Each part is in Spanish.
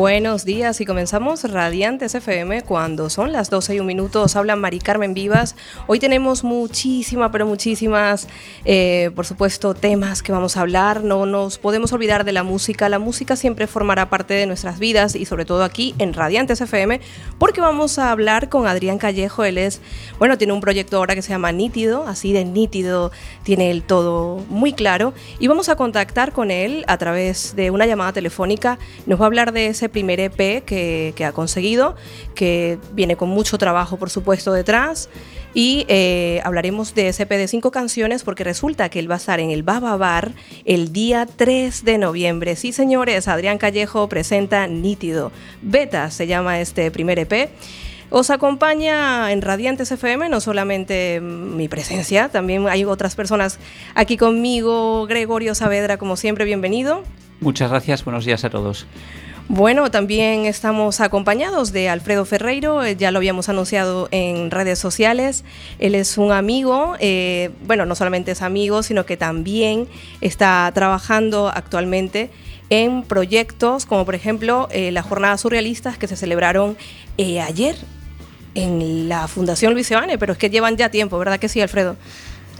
Buenos días y comenzamos Radiantes FM cuando son las 12 y un minuto. Habla Mari Carmen Vivas. Hoy tenemos muchísimas, pero muchísimas, eh, por supuesto, temas que vamos a hablar. No nos podemos olvidar de la música. La música siempre formará parte de nuestras vidas y sobre todo aquí en Radiantes FM porque vamos a hablar con Adrián Callejo. Él es, bueno, tiene un proyecto ahora que se llama Nítido, así de nítido, tiene el todo muy claro. Y vamos a contactar con él a través de una llamada telefónica. Nos va a hablar de ese primer EP que, ha conseguido, que viene con mucho trabajo, por supuesto, detrás. Y eh, hablaremos de ese EP de cinco canciones porque resulta que él va a estar en el Baba Bar el día 3 de noviembre. Sí, señores, Adrián Callejo presenta Nítido. Beta se llama este primer EP. Os acompaña en Radiantes FM no solamente mi presencia, también hay otras personas aquí conmigo. Gregorio Saavedra, como siempre, bienvenido. Muchas gracias, buenos días a todos. Bueno, también estamos acompañados de Alfredo Ferreiro, eh, ya lo habíamos anunciado en redes sociales. Él es un amigo, eh, bueno, no solamente es amigo, sino que también está trabajando actualmente en proyectos como por ejemplo eh, las jornadas surrealistas que se celebraron ayer en la Fundación Luis Evane, pero es que llevan ya tiempo, ¿verdad que sí, Alfredo?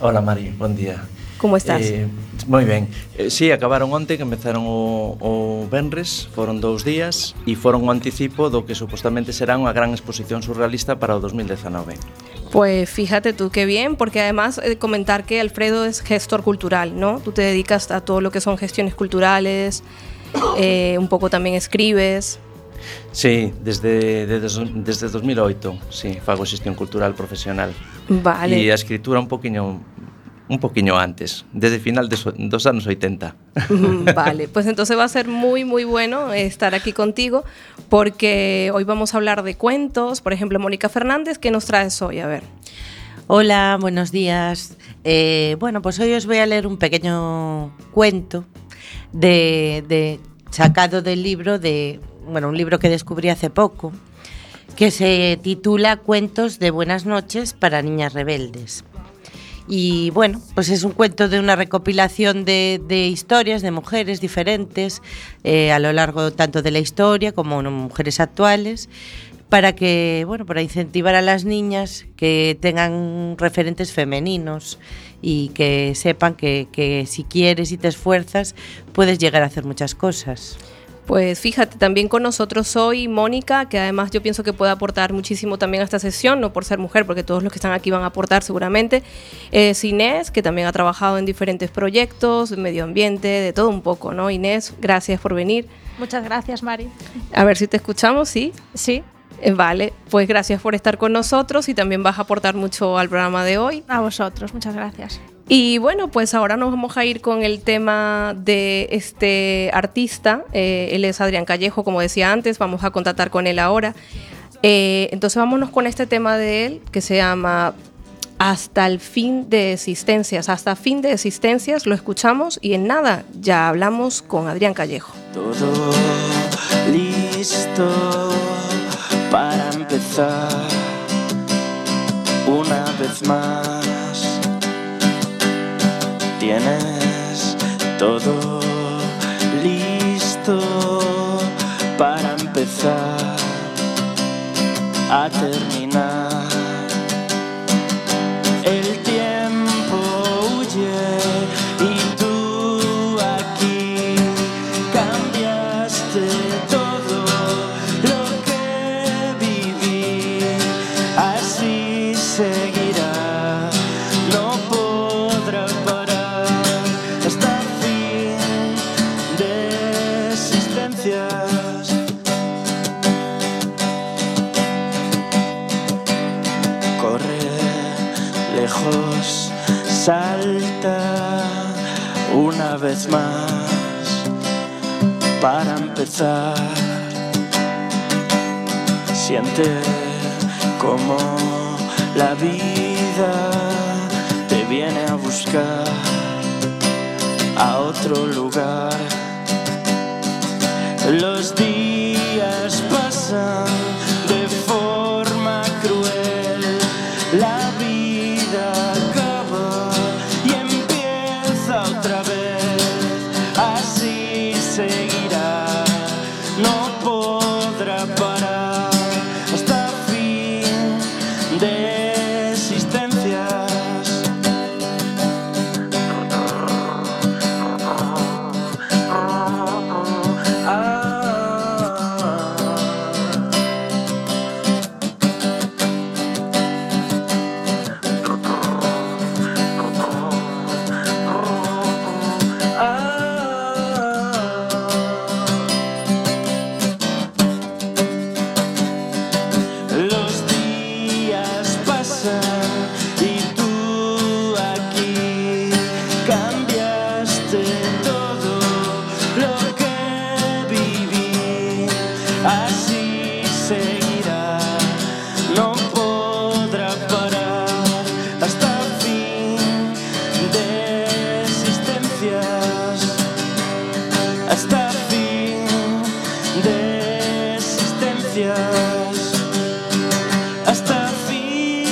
Hola Mari, buen día. Como estás? Eh, moi ben. Eh, sí, acabaron onte, que empezaron o, o Benres, foron dous días, e foron o anticipo do que supostamente será unha gran exposición surrealista para o 2019. Pues fíjate tú qué bien, porque además eh, comentar que Alfredo es gestor cultural, ¿no? Tú te dedicas a todo lo que son gestiones culturales, eh, un poco también escribes. Sí, desde, desde, desde 2008, sí, fago xestión cultural profesional. Vale. E a escritura un poquinho un poquillo antes, desde final de dos años 80. Vale, pues entonces va a ser muy, muy bueno estar aquí contigo porque hoy vamos a hablar de cuentos. Por ejemplo, Mónica Fernández, ¿qué nos traes hoy? A ver. Hola, buenos días. Eh, bueno, pues hoy os voy a leer un pequeño cuento de, de, sacado del libro de, bueno, un libro que descubrí hace poco, que se titula Cuentos de Buenas noches para Niñas Rebeldes. Y bueno, pues es un cuento de una recopilación de, de historias de mujeres diferentes eh, a lo largo tanto de la historia como mujeres actuales para que bueno para incentivar a las niñas que tengan referentes femeninos y que sepan que si quieres y te esfuerzas puedes llegar a hacer muchas cosas. Pues fíjate, también con nosotros hoy Mónica, que además yo pienso que puede aportar muchísimo también a esta sesión, no por ser mujer, porque todos los que están aquí van a aportar seguramente. Es Inés, que también ha trabajado en diferentes proyectos, de medio ambiente, de todo un poco, ¿no? Inés, gracias por venir. Muchas gracias, Mari. A ver si te escuchamos, ¿sí? Sí. Eh, vale, pues gracias por estar con nosotros y también vas a aportar mucho al programa de hoy. A vosotros, muchas gracias. Y bueno, pues ahora nos vamos a ir con el tema de este artista. Eh, él es Adrián Callejo, como decía antes, vamos a contactar con él ahora. Eh, entonces vámonos con este tema de él que se llama Hasta el fin de existencias. Hasta fin de existencias lo escuchamos y en nada ya hablamos con Adrián Callejo. Todo listo para empezar una vez más tienes todo listo para empezar a terminar. Más para empezar. Siente como la vida te viene a buscar a otro lugar. Los días pasan hasta fin de existencias, hasta fin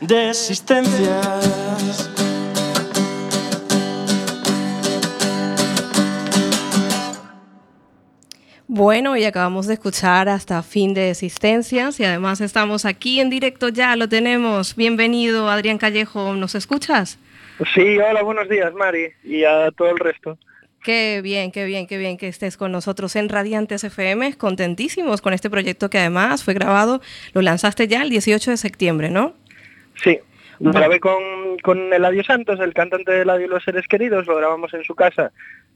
de existencias. Bueno, y acabamos de escuchar hasta fin de existencias y además estamos aquí en directo ya, lo tenemos. Bienvenido, Adrián Callejo, ¿nos escuchas? Sí, hola, buenos días, Mari, y a todo el resto. Qué bien, qué bien, qué bien que estés con nosotros en Radiantes FM, contentísimos con este proyecto que además fue grabado, lo lanzaste ya el 18 de septiembre, ¿no? Sí, lo grabé con, con Eladio Santos, el cantante de Eladio y los seres queridos, lo grabamos en su casa.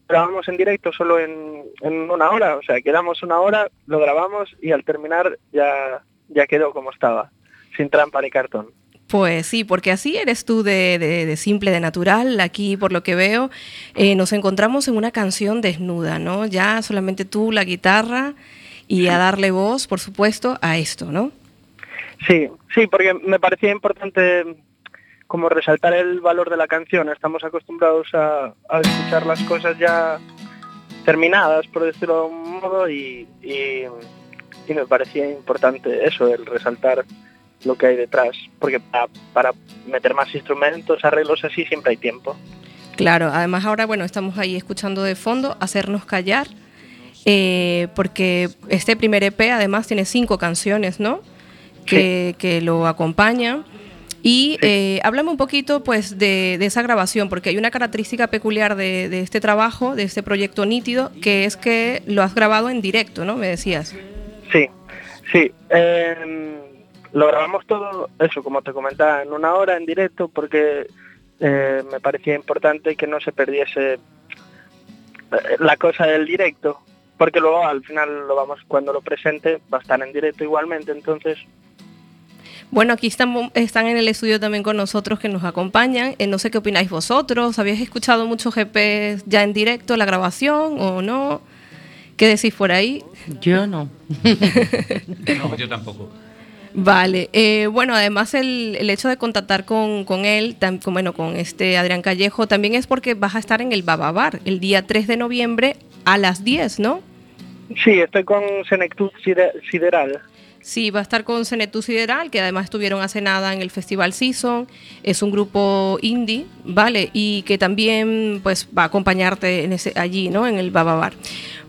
Grabamos en directo solo en, en una hora, o sea, quedamos una hora, lo grabamos y al terminar ya, ya quedó como estaba, sin trampa ni cartón. Pues sí, porque así eres tú de, simple, de natural. Aquí, por lo que veo, eh, nos encontramos en una canción desnuda, ¿no? Ya solamente tú, la guitarra y a darle voz, por supuesto, a esto, ¿no? Sí, sí, porque me parecía importante como resaltar el valor de la canción. Estamos acostumbrados a, escuchar las cosas ya terminadas, por decirlo de un modo, y me parecía importante eso, el resaltar lo que hay detrás, porque para, para meter más instrumentos, arreglos así, siempre hay tiempo. Claro, además ahora, bueno, estamos ahí escuchando de fondo, hacernos callar, eh, porque este primer EP además tiene cinco canciones, ¿no? Que, que lo acompañan. Y eh, háblame un poquito pues de, de esa grabación, porque hay una característica peculiar de, de este trabajo, de este proyecto nítido, que es que lo has grabado en directo, ¿no? Me decías. Sí, sí. eh, lo grabamos todo, eso, como te comentaba, en una hora en directo porque eh, me parecía importante que no se perdiese eh, la cosa del directo, porque luego al final lo vamos, cuando lo presente, va a estar en directo igualmente, entonces Bueno, aquí están, están en el estudio también con nosotros que nos acompañan. Eh, no sé qué opináis vosotros. ¿Habéis escuchado muchos GP ya en directo la grabación o no? ¿Qué decís por ahí? Yo no. No, yo tampoco. Vale, eh, bueno, además el, el hecho de contactar con, con él, con, bueno, con este Adrián Callejo, también es porque vas a estar en el Bababar el día 3 de noviembre a las 10, ¿no? sí, estoy con Senectud Side- Sideral. Sí, va a estar con Cenetu Sideral, que además estuvieron hace nada en el Festival Season. Es un grupo indie, ¿vale? Y que también pues va a acompañarte en ese, allí, ¿no? En el Bababar.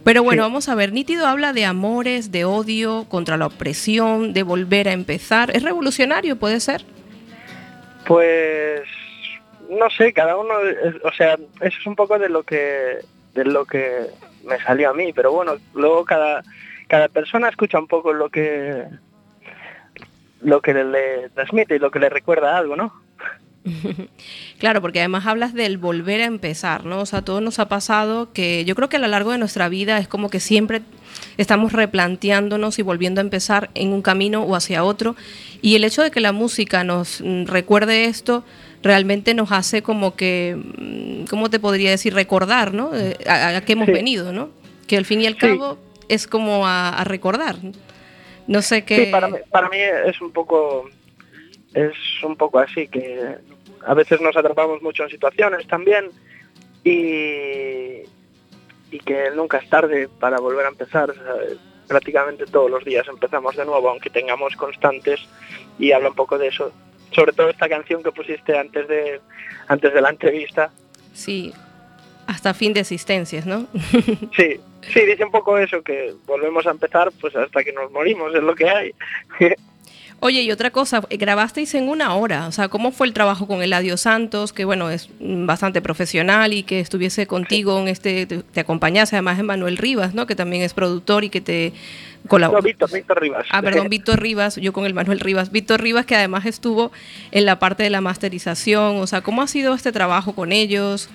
Pero bueno, Sí. vamos a ver. Nítido habla de amores, de odio, contra la opresión, de volver a empezar. ¿Es revolucionario, puede ser? Pues no sé, cada uno, o sea, eso es un poco de lo que de lo que me salió a mí, pero bueno, luego cada cada persona escucha un poco lo que lo que le, transmite y lo que le recuerda algo, ¿no? Claro, porque además hablas del volver a empezar, ¿no? O sea, todo nos ha pasado que yo creo que a lo largo de nuestra vida es como que siempre estamos replanteándonos y volviendo a empezar en un camino o hacia otro. Y el hecho de que la música nos mm, recuerde esto realmente nos hace como que, mm, ¿cómo te podría decir? Recordar, ¿no? Eh, A, a qué hemos Sí. venido, ¿no? Que al fin y al cabo es como a, a recordar. No sé qué. Sí, para mí, para mí es un poco es un poco así que a veces nos atrapamos mucho en situaciones también y, y que nunca es tarde para volver a empezar. Prácticamente todos los días empezamos de nuevo, aunque tengamos constantes y habla un poco de eso. Sobre todo esta canción que pusiste antes de antes de la entrevista. Sí, hasta fin de existencias, ¿no? Sí, sí, dice un poco eso, que volvemos a empezar pues hasta que nos morimos, es lo que hay. Oye, y otra cosa, grabasteis en una hora, o sea, ¿cómo fue el trabajo con Eladio Santos, que bueno, es bastante profesional y que estuviese contigo en este, te, te acompañase, además Emanuel Rivas, ¿no? Que también es productor y que te No, colabora. Víctor, Víctor Rivas. Ah, perdón, Víctor Rivas, yo con el Manuel Rivas. Víctor Rivas, que además estuvo en la parte de la masterización, o sea, ¿cómo ha sido este trabajo con ellos?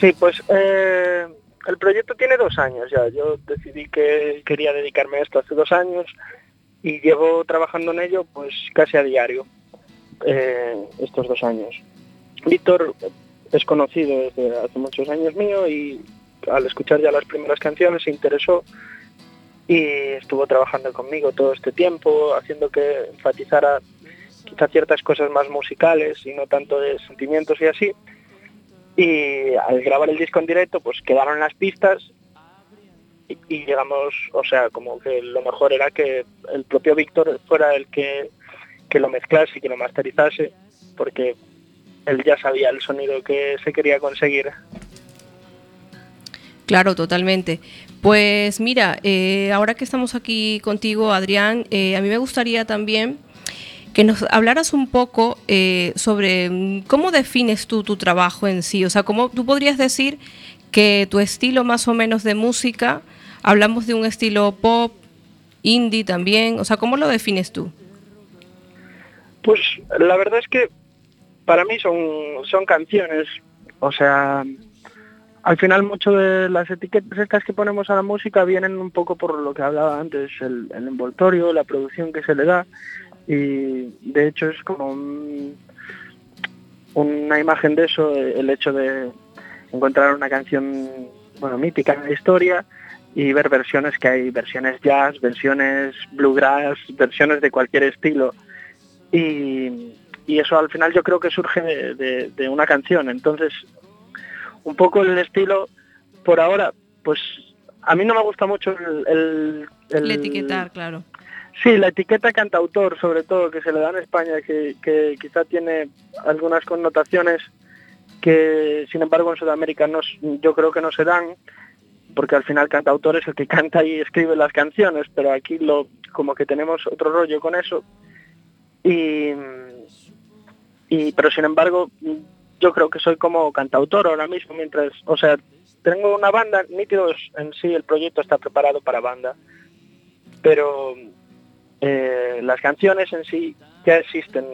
Sí, pues eh, el proyecto tiene dos años ya. Yo decidí que quería dedicarme a esto hace dos años y llevo trabajando en ello pues casi a diario eh, estos dos años. Víctor es conocido desde hace muchos años mío y al escuchar ya las primeras canciones se interesó y estuvo trabajando conmigo todo este tiempo, haciendo que enfatizara quizá ciertas cosas más musicales y no tanto de sentimientos y así. Y al grabar el disco en directo, pues quedaron las pistas y, llegamos, o sea, como que lo mejor era que el propio Víctor fuera el que, que lo mezclase que lo masterizase, porque él ya sabía el sonido que se quería conseguir. Claro, totalmente. Pues mira, eh, ahora que estamos aquí contigo, Adrián, eh, a mí me gustaría también que nos hablaras un poco eh, sobre mm, cómo defines tú tu trabajo en sí. O sea, cómo tú podrías decir que tu estilo más o menos de música, hablamos de un estilo pop, indie también, o sea, ¿cómo lo defines tú? Pues la verdad es que para mí son, son canciones, o sea, al final mucho de las etiquetas estas que ponemos a la música vienen un poco por lo que hablaba antes, el, el envoltorio, la producción que se le da y de hecho es como un- una imagen de eso, el hecho de encontrar una canción bueno mítica en la historia y ver versiones que hay, versiones jazz, versiones bluegrass, versiones de cualquier estilo y, y eso al final yo creo que surge de, una canción, entonces un poco el estilo por ahora pues a mí no me gusta mucho El etiquetar, claro. Sí, la etiqueta cantautor, sobre todo, que se le da en España, que, quizá tiene algunas connotaciones que, sin embargo, en Sudamérica no, yo creo que no se dan, porque al final cantautor es el que canta y escribe las canciones, pero aquí lo como que tenemos otro rollo con eso. Y pero sin embargo, yo creo que soy como cantautor ahora mismo, mientras, o sea, tengo una banda, nítidos en sí, el proyecto está preparado para banda, pero eh, las canciones en sí ya existen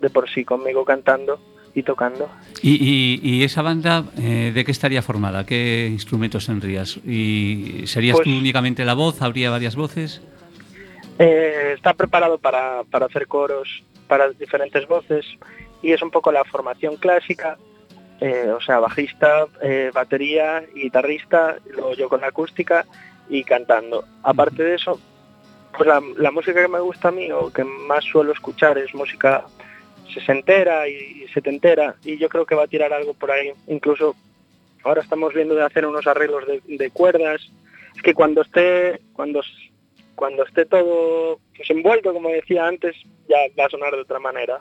de por sí conmigo cantando y tocando. ¿Y, y- y esa banda eh, de qué estaría formada? ¿Qué instrumentos tendrías? ¿Y serías Pues- tú únicamente la voz? ¿Habría varias voces? Eh, está preparado para, para hacer coros, para diferentes voces y es un poco la formación clásica, eh, o sea, bajista, eh, batería, guitarrista, luego yo con la acústica y cantando. Aparte de eso, pues la, música que me gusta a mí o que más suelo escuchar es música sesentera y setentera y yo creo que va a tirar algo por ahí. Incluso ahora estamos viendo de hacer unos arreglos de, cuerdas. Es que cuando esté, cuando, cuando esté todo pues, envuelto, como decía antes, ya va a sonar de otra manera.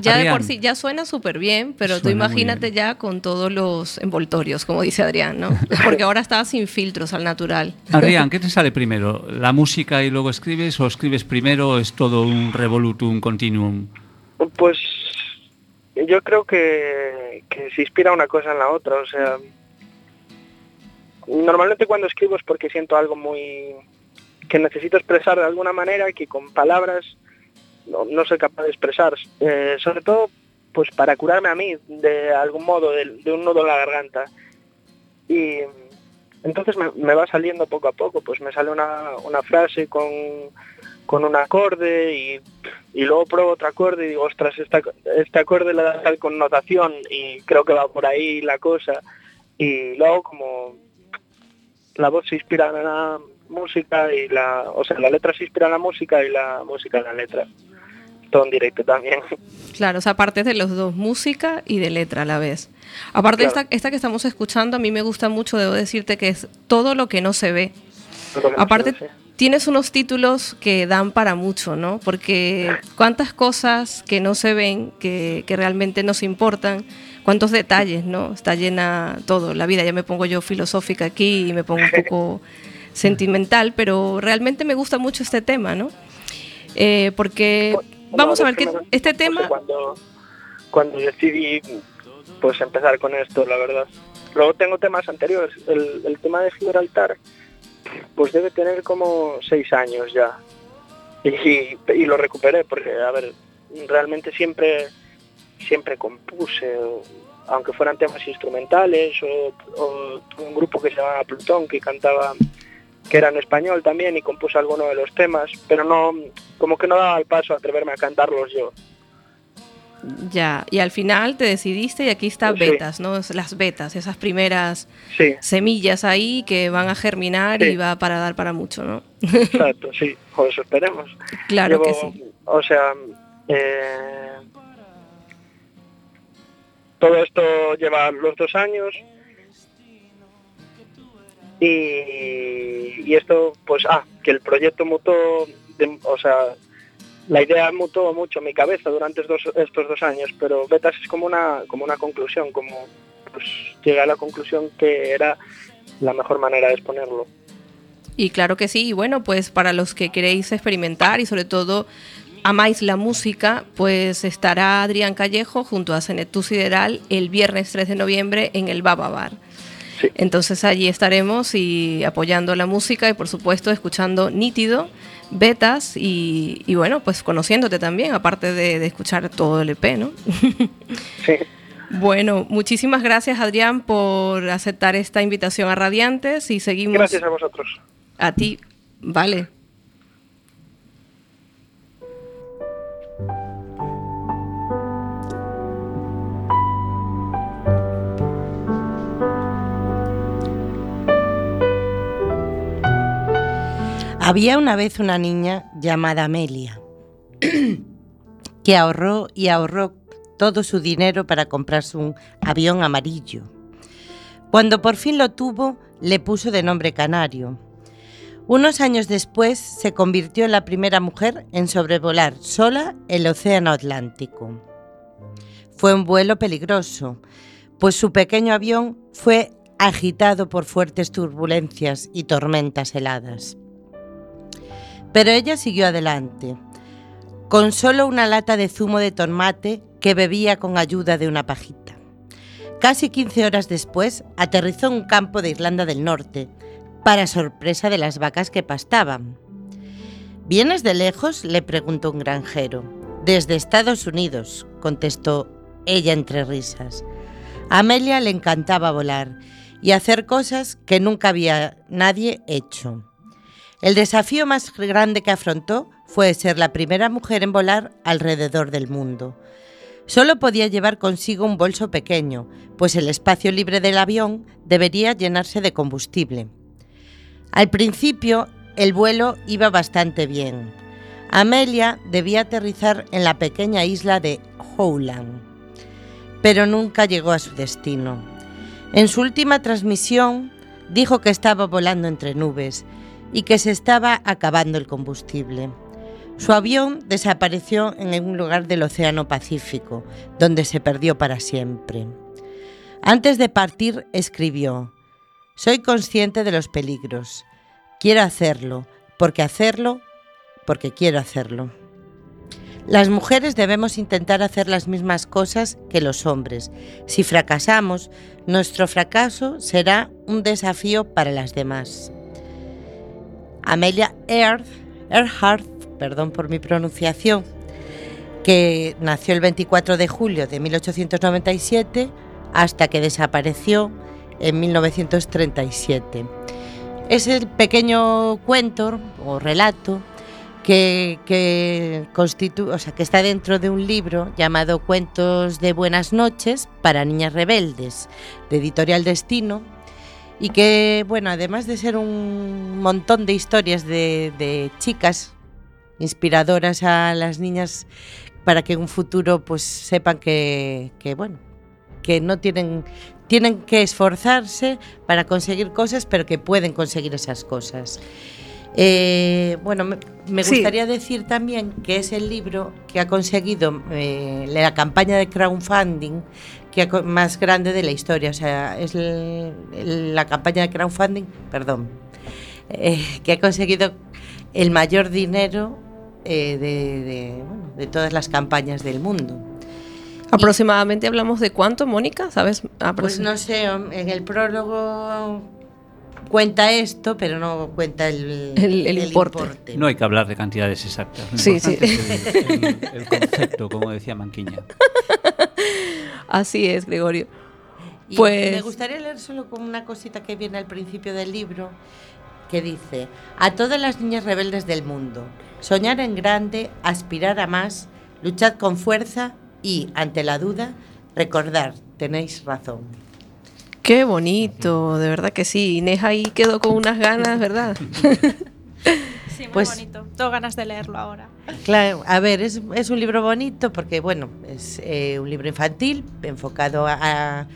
Ya de por sí, ya suena súper bien, pero tú Suena imagínate ya con todos los envoltorios, como dice Adrián, ¿no? Porque ahora está sin filtros al natural. Adrián, ¿qué te sale primero? ¿La música y luego escribes o escribes primero o es todo un revolutum continuum? Pues yo creo que, que se inspira una cosa en la otra, o sea, normalmente cuando escribo es porque siento algo muy que necesito expresar de alguna manera que con palabras no, no soy capaz de expresar, Eh, sobre todo pues para curarme a mí de algún modo, de, un nudo en la garganta. Y entonces me, va saliendo poco a poco, pues me sale una, una frase con, con un acorde y, y luego pruebo otro acorde y digo, ostras, esta, este acorde le da tal connotación y creo que va por ahí la cosa. Y luego como la voz se inspira música y la, o sea, la letra se inspira en la música y la música en la letra. Todo en directo también. Claro, o sea, aparte de los dos, música y de letra a la vez. Aparte de esta, esta que estamos escuchando, a mí me gusta mucho, debo decirte que es todo lo que no se ve. Aparte, se ve, sí. tienes unos títulos que dan para mucho, ¿no? Porque cuántas cosas que no se ven, que, que realmente nos importan, cuántos detalles, ¿no? Está llena todo, la vida. Ya me pongo yo filosófica aquí y me pongo un poco sentimental, pero realmente me gusta mucho este tema, ¿no? Eh, porque vamos No, a ver que este tema... cuando, cuando decidí pues empezar con esto, la verdad. Luego tengo temas anteriores. El, el tema de Gibraltar, pues debe tener como seis años ya. Y, y lo recuperé porque, a ver, realmente siempre, siempre compuse, aunque fueran temas instrumentales, o, o un grupo que se llamaba Plutón que cantaba que era en español también y compuse alguno de los temas, pero no, como que no daba el paso a atreverme a cantarlos yo. Ya, y al final te decidiste y aquí está Sí. betas, ¿no? Las betas, esas primeras Sí, semillas ahí que van a germinar y va para dar para mucho, ¿no? exacto, sí, o eso esperemos. Claro Llevo- que sí. O sea, eh, todo esto lleva los dos años y, esto, pues, ah, que el proyecto mutó, de- o sea, la idea mutó mucho en mi cabeza durante estos, dos años, pero Betas es como una, como una conclusión, como pues llegué a la conclusión que era la mejor manera de exponerlo. Y claro que sí, y bueno, pues para los que queréis experimentar y sobre todo amáis la música, pues estará Adrián Callejo junto a Senetú Sideral el viernes 3 de noviembre en el Baba Bar. Sí. Entonces allí estaremos y apoyando la música y por supuesto escuchando Nítido, Betas y, y bueno, pues conociéndote también, aparte de, de escuchar todo el EP, ¿no? Sí. Bueno, muchísimas gracias Adrián por aceptar esta invitación a Radiantes y seguimos Gracias a vosotros. a ti. Vale. Había una vez una niña llamada Amelia que ahorró y ahorró todo su dinero para comprarse un avión amarillo. Cuando por fin lo tuvo, le puso de nombre Canario. Unos años después se convirtió en la primera mujer en sobrevolar sola el Océano Atlántico. Fue un vuelo peligroso, pues su pequeño avión fue agitado por fuertes turbulencias y tormentas heladas. Pero ella siguió adelante, con solo una lata de zumo de tomate que bebía con ayuda de una pajita. Casi 15 horas después, aterrizó en un campo de Irlanda del Norte, para sorpresa de las vacas que pastaban. ¿Vienes de lejos? le preguntó un granjero. Desde Estados Unidos, contestó ella entre risas. A Amelia le encantaba volar y hacer cosas que nunca había nadie hecho. El desafío más grande que afrontó fue ser la primera mujer en volar alrededor del mundo. Solo podía llevar consigo un bolso pequeño, pues el espacio libre del avión debería llenarse de combustible. Al principio, el vuelo iba bastante bien. Amelia debía aterrizar en la pequeña isla de Howland, pero nunca llegó a su destino. En su última transmisión, dijo que estaba volando entre nubes y que se estaba acabando el combustible. Su avión desapareció en un lugar del Océano Pacífico, donde se perdió para siempre. Antes de partir, escribió, Soy consciente de los peligros. Quiero hacerlo, porque hacerlo, porque quiero hacerlo. Las mujeres debemos intentar hacer las mismas cosas que los hombres. Si fracasamos, nuestro fracaso será un desafío para las demás. Amelia Earhart, perdón por mi pronunciación, que nació el 24 de julio de 1897 hasta que desapareció en 1937. Es el pequeño cuento o relato que, que, o sea, que está dentro de un libro llamado Cuentos de Buenas noches para Niñas Rebeldes, de Editorial Destino, y que, bueno, además de ser un montón de historias de, de chicas inspiradoras a las niñas para que en un futuro pues sepan que, que bueno, que no tienen tienen que esforzarse para conseguir cosas, pero que pueden conseguir esas cosas. Eh, bueno, me, me Sí. gustaría decir también que es el libro que ha conseguido eh, la campaña de crowdfunding que más grande de la historia. O sea, es el- el- la campaña de crowdfunding, perdón, eh, que ha conseguido el mayor dinero eh, de, de, bueno, de todas las campañas del mundo. Aproximadamente hablamos de cuánto, Mónica, ¿sabes? Pues no sé, en el prólogo cuenta esto, pero no cuenta el, El- el importe. No hay que hablar de cantidades exactas. Lo Sí, sí. el, el- el concepto, como decía Manquiña. Así es, Gregorio. Y Pues- me gustaría leer solo como una cosita que viene al principio del libro, que dice, a todas las niñas rebeldes del mundo, soñar en grande, aspirar a más, luchad con fuerza y, ante la duda, recordar, tenéis razón. Qué bonito, de verdad que sí. Inés ahí quedó con unas ganas, ¿verdad? Sí, muy Pues- bonito. Tengo ganas de leerlo ahora. Claro, a ver, es, es un libro bonito porque, bueno, es eh, un libro infantil enfocado a,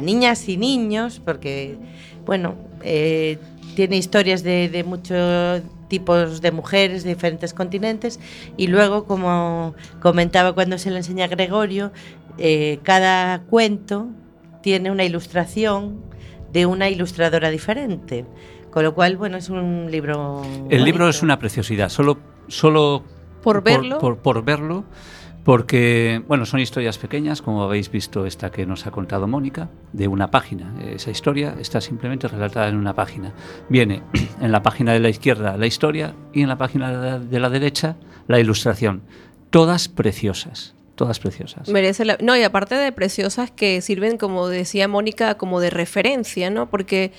niñas y niños, porque, bueno, eh, tiene historias de, de muchos tipos de mujeres de diferentes continentes y luego, como comentaba cuando se lo enseña a Gregorio, eh, cada cuento tiene una ilustración de una ilustradora diferente. Con lo cual, bueno, es un libro. El libro es una preciosidad, solo, solo Por verlo. por, por verlo, porque bueno, son historias pequeñas, como habéis visto esta que nos ha contado Mónica, de una página. Esa historia está simplemente relatada en una página. Viene en la página de la izquierda la historia y en la página de la, de la derecha la ilustración. Todas preciosas, todas preciosas. Merece la... No, y aparte de preciosas que sirven, como decía Mónica, como de referencia, ¿no? Porque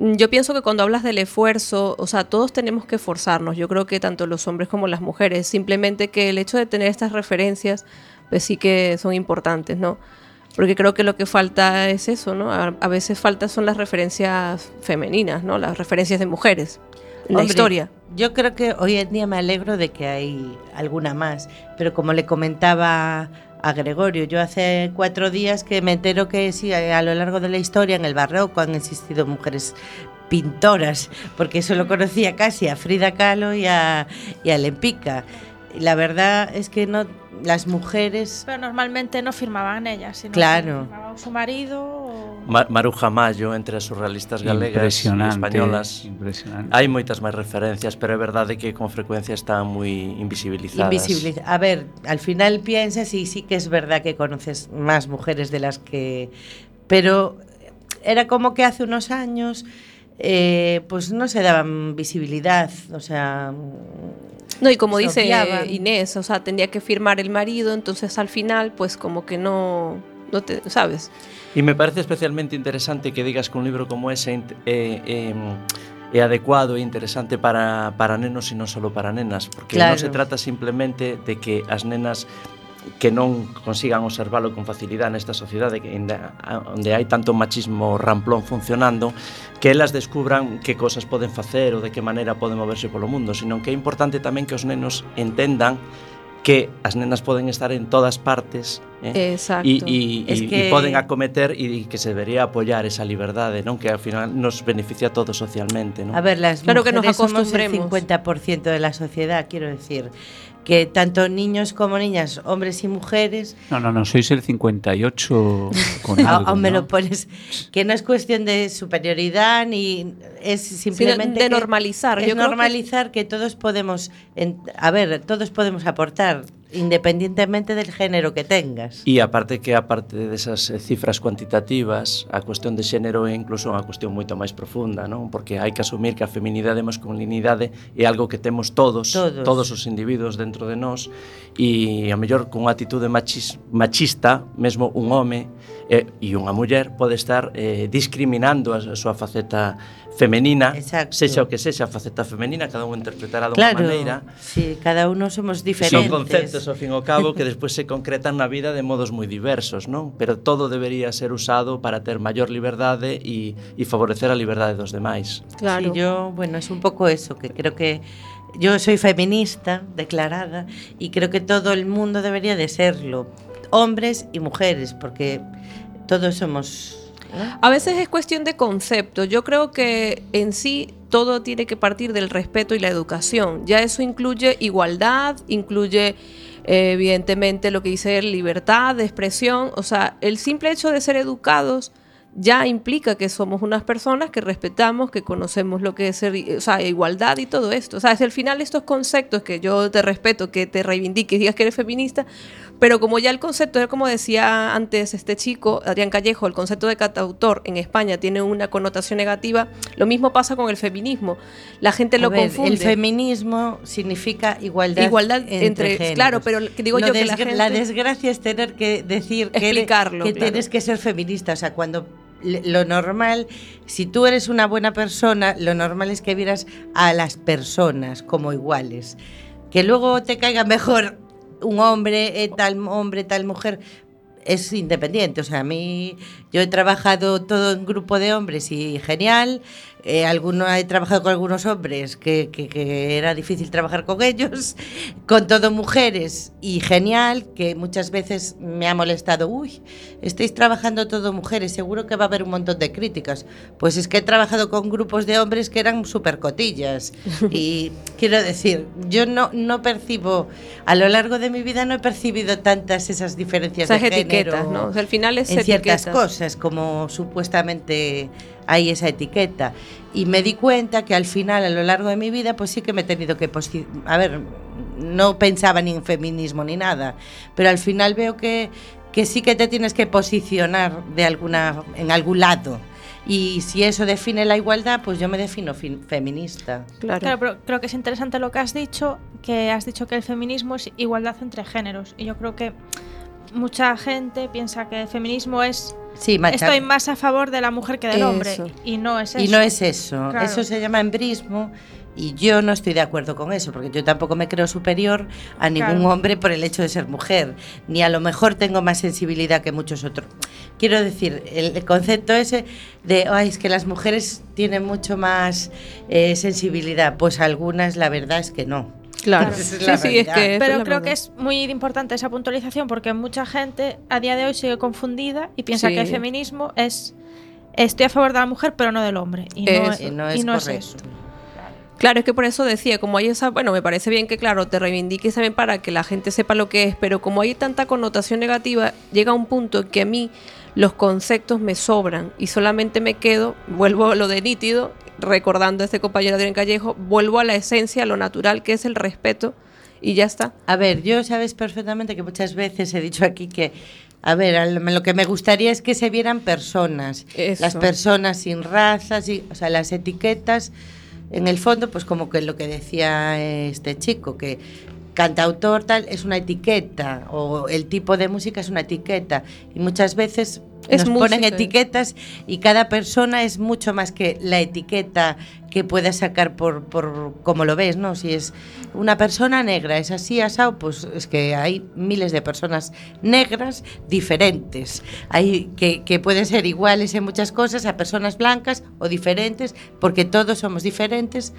yo pienso que cuando hablas del esfuerzo, o sea, todos tenemos que esforzarnos. Yo creo que tanto los hombres como las mujeres. Simplemente que el hecho de tener estas referencias, pues sí que son importantes, ¿no? Porque creo que lo que falta es eso, ¿no? A, a veces falta son las referencias femeninas, ¿no? Las referencias de mujeres en la historia. Yo creo que hoy en día me alegro de que hay alguna más, pero como le comentaba a Gregorio, yo hace cuatro días que me entero que sí, a a lo largo de la historia, en el barroco, han existido mujeres pintoras, porque solo conocía casi a Frida Kahlo y a, y a Lempica. La verdad es que no las mujeres Pero normalmente no firmaban ellas, sino Claro. que firmaba su marido o... Maruja Mayo entre as surrealistas galegas e españolas. impresionante. Hai moitas máis referencias, pero é verdade que con frecuencia están moi invisibilizadas. Invisibiliza- A ver, al final piensas y sí que es verdad que conoces más mujeres de las que... Pero era como que hace unos años eh, pues no se daban visibilidad, o sea... No, y como se dice obviaban. Inés, o sea, tendría que firmar el marido, entonces al final, pues como que no, no te, ¿sabes? E me parece especialmente interesante que digas que un libro como ese é, é, é adecuado e interesante para, para nenos e non só para nenas, porque Claro. non se trata simplemente de que as nenas que non consigan observalo con facilidade nesta sociedade que ainda, onde hai tanto machismo ramplón funcionando que elas descubran que cosas poden facer ou de que maneira poden moverse polo mundo sino que é importante tamén que os nenos entendan que as nenas poden estar en todas partes eh? Exacto. E, e, es que... e poden acometer e que se debería apoiar esa liberdade, non? Que ao final nos beneficia a todos socialmente, non? A ver, las claro que nos acostumbremos somos el 50% de la sociedad, quiero decir. Que tanto niños como niñas, hombres y mujeres, No, no, no, sois el 58 con a- algo, aún me ¿no? lo pones, que no es cuestión de superioridad ni es simplemente de que normalizar. Es Yo creo que- normalizar que, todos podemos, en- a ver, todos podemos aportar, independientemente del género que tengas. E aparte que aparte desas eh, cifras cuantitativas, a cuestión de xénero é incluso unha cuestión moito máis profunda, non? Porque hai que asumir que a feminidade e masculinidade é algo que temos todos, todos, todos os individuos dentro de nós e a mellor con unha atitude machis, machista, mesmo un home e, e unha muller pode estar eh, discriminando a súa faceta femenina, Exacto. sexa o que sexa, a faceta femenina, cada un interpretará de claro, maneira. Sí, cada uno somos diferentes. Son conceptos, ao fin e ao cabo, que despois se concretan na vida de modos moi diversos, non? Pero todo debería ser usado para ter maior liberdade e, e favorecer a liberdade dos demais. Claro. Sí, yo, bueno, es un pouco eso, que creo que yo soy feminista declarada y creo que todo el mundo debería de serlo, hombres y mujeres, porque todos somos A veces es cuestión de concepto. Yo creo que en sí todo tiene que partir del respeto y la educación. Ya eso incluye igualdad, incluye eh, evidentemente lo que dice libertad de expresión. O sea, el simple hecho de ser educados ya implica que somos unas personas que respetamos, que conocemos lo que es o igualdad y todo esto. O sea, es al final estos conceptos que yo te respeto, que te reivindiques, digas que eres feminista, pero como ya el concepto, como decía antes este chico, Adrián Callejo, el concepto de catautor en España tiene una connotación negativa, lo mismo pasa con el feminismo. La gente A lo ver, confunde. El feminismo significa igualdad, Igualdad entre- géneros. claro, pero que digo Lo yo que la gente- desgracia es tener que decir que, Explicarlo, que claro. tienes que ser feminista. O sea, cuando lo normal, si tú eres una buena persona, lo normal es que vieras a las personas como iguales. Que luego te caiga mejor un hombre, eh, tal hombre, tal mujer, es independiente. O sea, a mí, yo he trabajado todo en grupo de hombres y genial. Eh, alguno, he trabajado con algunos hombres que, que- que era difícil trabajar con ellos. Con todo mujeres y genial, que muchas veces me ha molestado. Uy, estáis trabajando todo mujeres, seguro que va a haber un montón de críticas. Pues es que he trabajado con grupos de hombres que eran súper cotillas. Y quiero decir, yo no, no percibo, a lo largo de mi vida no he percibido tantas esas diferencias Esas de etiquetas, género ¿no? O sea, al final es en ciertas etiquetas. cosas, como supuestamente hay esa etiqueta. Y me di cuenta que al final, a lo largo de mi vida, pues sí que me he tenido que... A ver, no pensaba ni en feminismo ni nada, pero al final veo que, que sí que te tienes que posicionar de alguna, en algún lado. Y si eso define la igualdad, pues yo me defino fin- feminista. Claro. Claro, pero creo que es interesante lo que has dicho, que has dicho que el feminismo es igualdad entre géneros. Y yo creo que mucha gente piensa que el feminismo es Sí, estoy más a favor de la mujer que del hombre. Y no es eso. Y no es eso. Claro. Eso se llama embrismo y yo no estoy de acuerdo con eso, porque yo tampoco me creo superior a ningún Claro. hombre por el hecho de ser mujer, ni a lo mejor tengo más sensibilidad que muchos otros. Quiero decir, el, el concepto ese de, ay, es que las mujeres tienen mucho más eh, sensibilidad, pues algunas la verdad es que no. Claro. Sí, sí, es que. es Pero creo verdad. que es muy importante esa puntualización porque mucha gente a día de hoy sigue confundida y piensa Sí. que el feminismo es estoy a favor de la mujer pero no del hombre. Y no, Eso. es, Y no es y no es correcto. eso. Claro, es que por eso decía, como hay esa, bueno, me parece bien que, claro, te reivindiques también para que la gente sepa lo que es, pero como hay tanta connotación negativa, llega un punto en que a mí los conceptos me sobran y solamente me quedo, vuelvo a lo de nítido, recordando a este compañero Adrián Callejo, vuelvo a la esencia, a lo natural que es el respeto y ya está. A ver, yo sabes perfectamente que muchas veces he dicho aquí que, a ver, lo que me gustaría es que se vieran personas, Eso. las personas sin razas, y, o sea, las etiquetas, en el fondo, pues como que lo que decía este chico, que cantautor tal es una etiqueta o el tipo de música es una etiqueta y muchas veces Es nos ponen música. etiquetas y cada persona es mucho más que la etiqueta que puedas sacar por, por como lo ves, ¿no? Si es una persona negra, es así, asado, pues es que hay miles de personas negras diferentes. Hay que, que pueden ser iguales en muchas cosas a personas blancas o diferentes, porque todos somos diferentes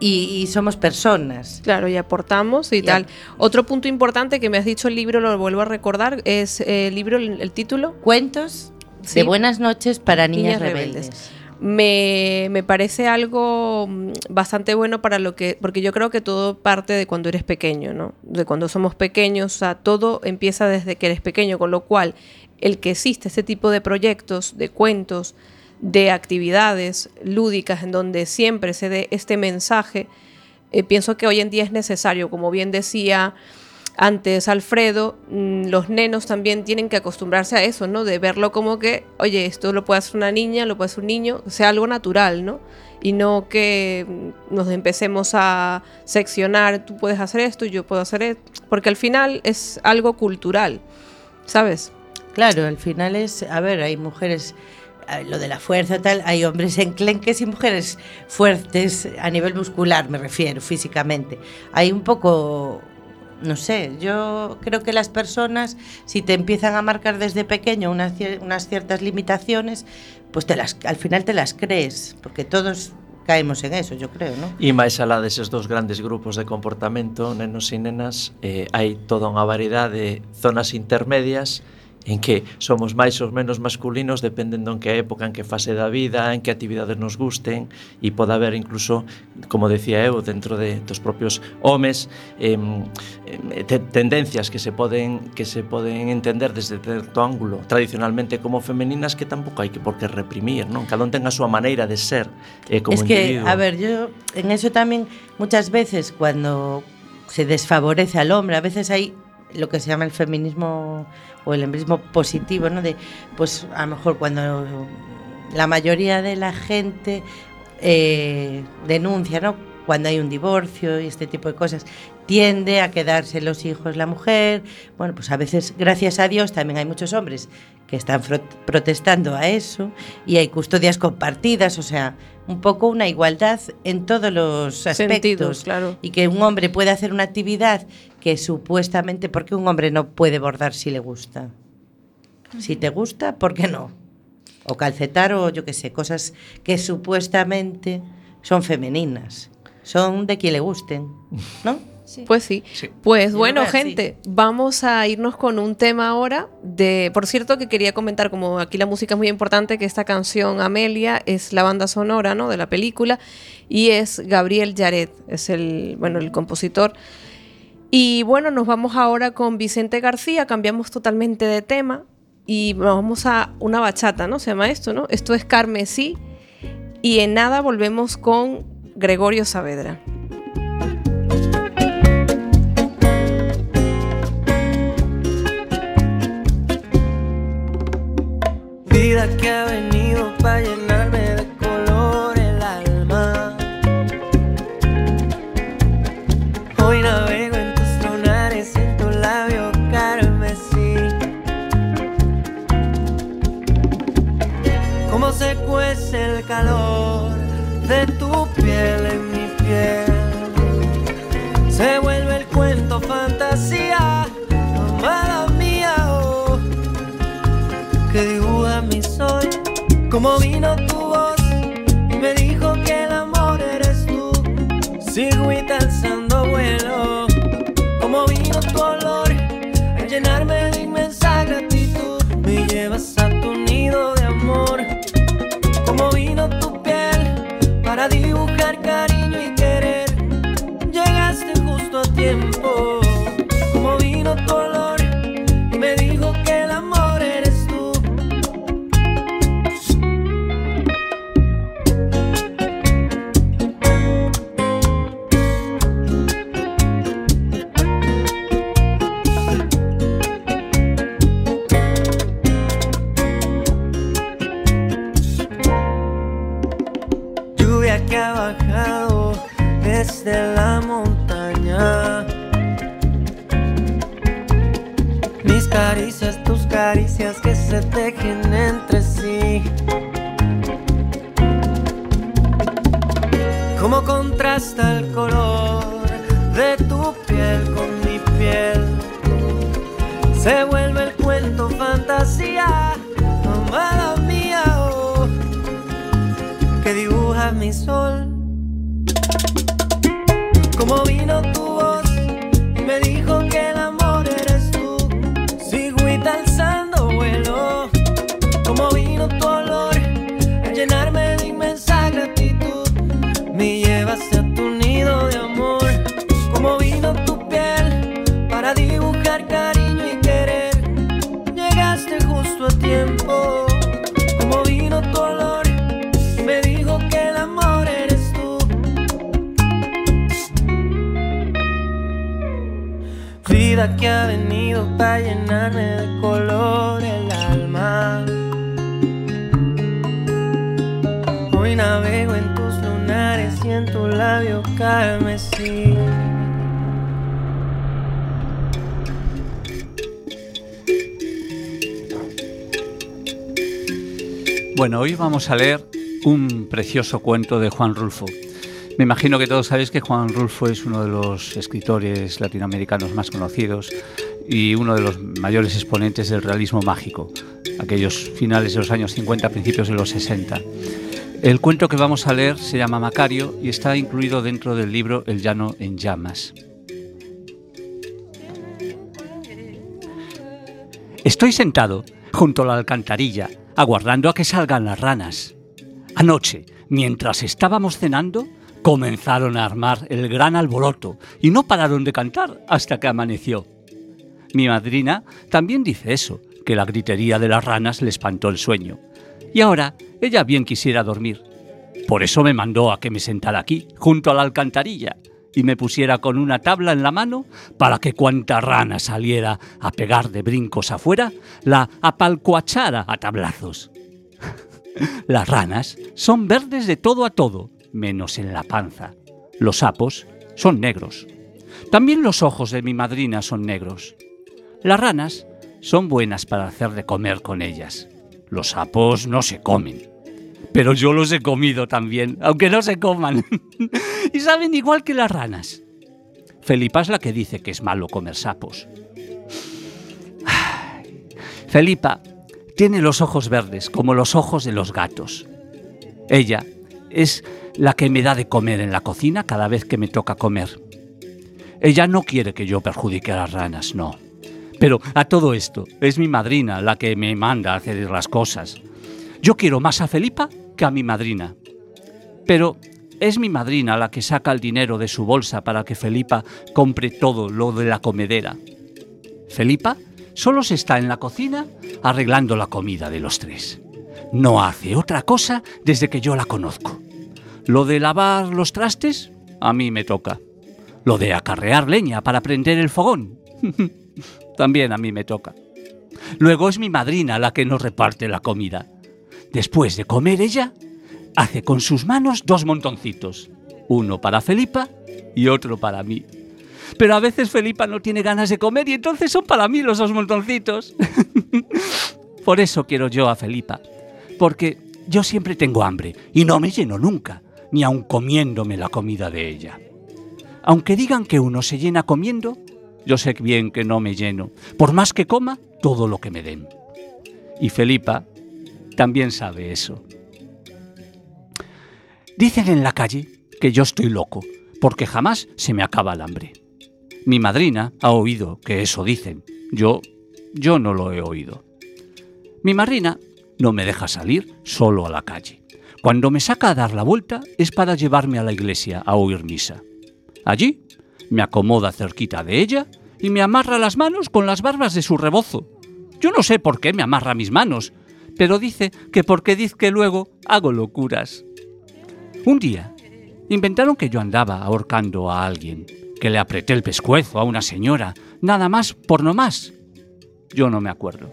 y, y somos personas. Claro, y aportamos y tal. Otro punto importante que me has dicho el libro, lo vuelvo a recordar, es eh, el libro, el, el título, Cuentos Sí. de buenas noches para niñas, Niñas rebeldes. rebeldes. me, me parece algo mm, bastante bueno para lo que, porque yo creo que todo parte de cuando eres pequeño, ¿no? De cuando somos pequeños, o sea, todo empieza desde que eres pequeño, con lo cual el que existe este tipo de proyectos, de cuentos, de actividades lúdicas en donde siempre se dé este mensaje, eh, pienso que hoy en día es necesario, como bien decía antes Alfredo, mm, los nenos también tienen que acostumbrarse a eso, ¿no? De verlo como que, oye, esto lo puede hacer una niña, lo puede hacer un niño, sea algo natural, ¿no? Y no que mm, nos empecemos a seccionar, tú puedes hacer esto yo puedo hacer esto, porque al final es algo cultural, ¿sabes? Claro, al final es, a ver, hay mujeres, lo de la fuerza tal, hay hombres enclenques y mujeres fuertes a nivel muscular, me refiero, físicamente. Hay un poco no sé, yo creo que las personas, si te empiezan a marcar desde pequeño unas, unas ciertas limitaciones, pues te las, al final te las crees, porque todos caemos en eso, yo creo, ¿no? E máis alá deses dos grandes grupos de comportamento, nenos e nenas, eh, hai toda unha variedade de zonas intermedias en que somos máis ou menos masculinos dependendo en que época, en que fase da vida, en que actividades nos gusten e pode haber incluso, como decía eu, dentro de, dos propios homes eh, te, tendencias que se poden que se poden entender desde certo ángulo tradicionalmente como femeninas que tampouco hai que por que reprimir, non? Cada un ten a súa maneira de ser eh, como es que, individuo. a ver, yo en eso tamén muchas veces cuando se desfavorece al hombre, a veces hay lo que se llama el feminismo o el embrismo positivo, ¿no? De, pues a lo mejor cuando la mayoría de la gente eh, denuncia, ¿no? Cuando hay un divorcio y este tipo de cosas, tiende a quedarse los hijos la mujer. Bueno, pues a veces, gracias a Dios, también hay muchos hombres que están protestando a eso y hay custodias compartidas, o sea, un poco una igualdad en todos los aspectos. Sentidos, claro. Y que un hombre puede hacer una actividad que supuestamente, porque un hombre no puede bordar si le gusta? Si te gusta, ¿por qué no? O calcetar o yo qué sé, cosas que supuestamente son femeninas. Son de quien le gusten, ¿no? Pues sí. Sí. Pues bueno, gente, vamos a irnos con un tema ahora de, por cierto, que quería comentar, como aquí la música es muy importante, que esta canción Amelia es la banda sonora, ¿no? De la película y es Gabriel Yaret, es el, bueno, el compositor. Y bueno, nos vamos ahora con Vicente García, cambiamos totalmente de tema y vamos a una bachata, ¿no? Se llama esto, ¿no? Esto es Carmesí y en nada volvemos con Gregorio Saavedra. Vida que ha venido para cuece el calor de tu piel en mi piel. Se vuelve el cuento fantasía, amada mía. oh que dibuja mi sol. Como vino tu voz y me dijo que el amor eres tú. Sigo y alzando que ha bajado desde la montaña. Mis caricias, tus caricias que se tejen entre sí. Cómo contrasta el color de tu piel con mi piel. Se vuelve mi sol. Bueno, hoy vamos a leer un precioso cuento de Juan Rulfo. Me imagino que todos sabéis que Juan Rulfo es uno de los escritores latinoamericanos más conocidos y uno de los mayores exponentes del realismo mágico, aquellos finales de los años 50, principios de los 60. El cuento que vamos a leer se llama Macario y está incluido dentro del libro El llano en llamas. Estoy sentado junto a la alcantarilla, aguardando a que salgan las ranas. Anoche, mientras estábamos cenando, comenzaron a armar el gran alboroto y no pararon de cantar hasta que amaneció. Mi madrina también dice eso, que la gritería de las ranas le espantó el sueño. Y ahora ella bien quisiera dormir. Por eso me mandó a que me sentara aquí, junto a la alcantarilla, y me pusiera con una tabla en la mano para que cuanta rana saliera a pegar de brincos afuera, la apalcoachara a tablazos. Las ranas son verdes de todo a todo, menos en la panza. Los sapos son negros. También los ojos de mi madrina son negros. Las ranas son buenas para hacer de comer con ellas. Los sapos no se comen. Pero yo los he comido también, aunque no se coman. y saben igual que las ranas. Felipa es la que dice que es malo comer sapos. Felipa tiene los ojos verdes como los ojos de los gatos. Ella es la que me da de comer en la cocina cada vez que me toca comer. Ella no quiere que yo perjudique a las ranas, no. Pero a todo esto, es mi madrina la que me manda a hacer las cosas. Yo quiero más a Felipa a mi madrina. Pero es mi madrina la que saca el dinero de su bolsa para que Felipa compre todo lo de la comedera. Felipa solo se está en la cocina arreglando la comida de los tres. No hace otra cosa desde que yo la conozco. Lo de lavar los trastes, a mí me toca. Lo de acarrear leña para prender el fogón, también a mí me toca. Luego es mi madrina la que nos reparte la comida. Después de comer ella, hace con sus manos dos montoncitos. Uno para Felipa y otro para mí. Pero a veces Felipa no tiene ganas de comer y entonces son para mí los dos montoncitos. Por eso quiero yo a Felipa. Porque yo siempre tengo hambre y no me lleno nunca, ni aun comiéndome la comida de ella. Aunque digan que uno se llena comiendo, yo sé bien que no me lleno, por más que coma todo lo que me den. Y Felipa también sabe eso. Dicen en la calle que yo estoy loco, porque jamás se me acaba el hambre. Mi madrina ha oído que eso dicen. Yo, yo no lo he oído. Mi madrina no me deja salir solo a la calle. Cuando me saca a dar la vuelta es para llevarme a la iglesia a oír misa. Allí me acomoda cerquita de ella y me amarra las manos con las barbas de su rebozo. Yo no sé por qué me amarra mis manos, pero dice que porque dice que luego hago locuras. Un día, inventaron que yo andaba ahorcando a alguien, que le apreté el pescuezo a una señora, nada más por no más. Yo no me acuerdo.